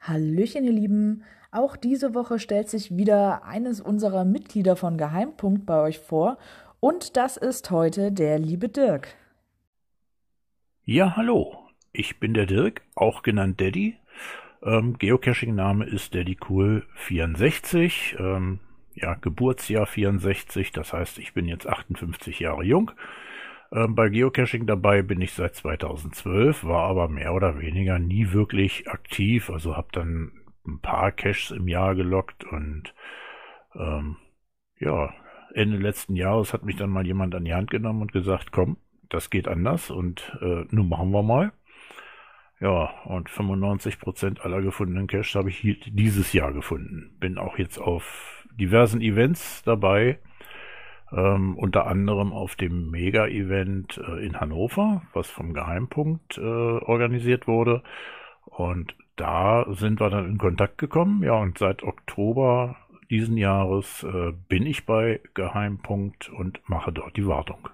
Hallöchen, ihr Lieben. Auch diese Woche stellt sich wieder eines unserer Mitglieder von Geheimpunkt bei euch vor. Und das ist heute der liebe Dirk. Ja, hallo. Ich bin der Dirk, auch genannt Daddy. Ähm, Geocaching-Name ist DaddyCool64. Ähm, ja, Geburtsjahr 64, das heißt, ich bin jetzt 58 Jahre jung. Ähm, bei Geocaching dabei bin ich seit 2012, war aber mehr oder weniger nie wirklich aktiv, also habe dann ein paar Caches im Jahr gelockt und ähm, ja, Ende letzten Jahres hat mich dann mal jemand an die Hand genommen und gesagt, komm, das geht anders und äh, nun machen wir mal. Ja, und 95% aller gefundenen Caches habe ich dieses Jahr gefunden. Bin auch jetzt auf diversen Events dabei, ähm, unter anderem auf dem Mega-Event äh, in Hannover, was vom Geheimpunkt äh, organisiert wurde. Und da sind wir dann in Kontakt gekommen. Ja, und seit Oktober diesen Jahres äh, bin ich bei Geheimpunkt und mache dort die Wartung.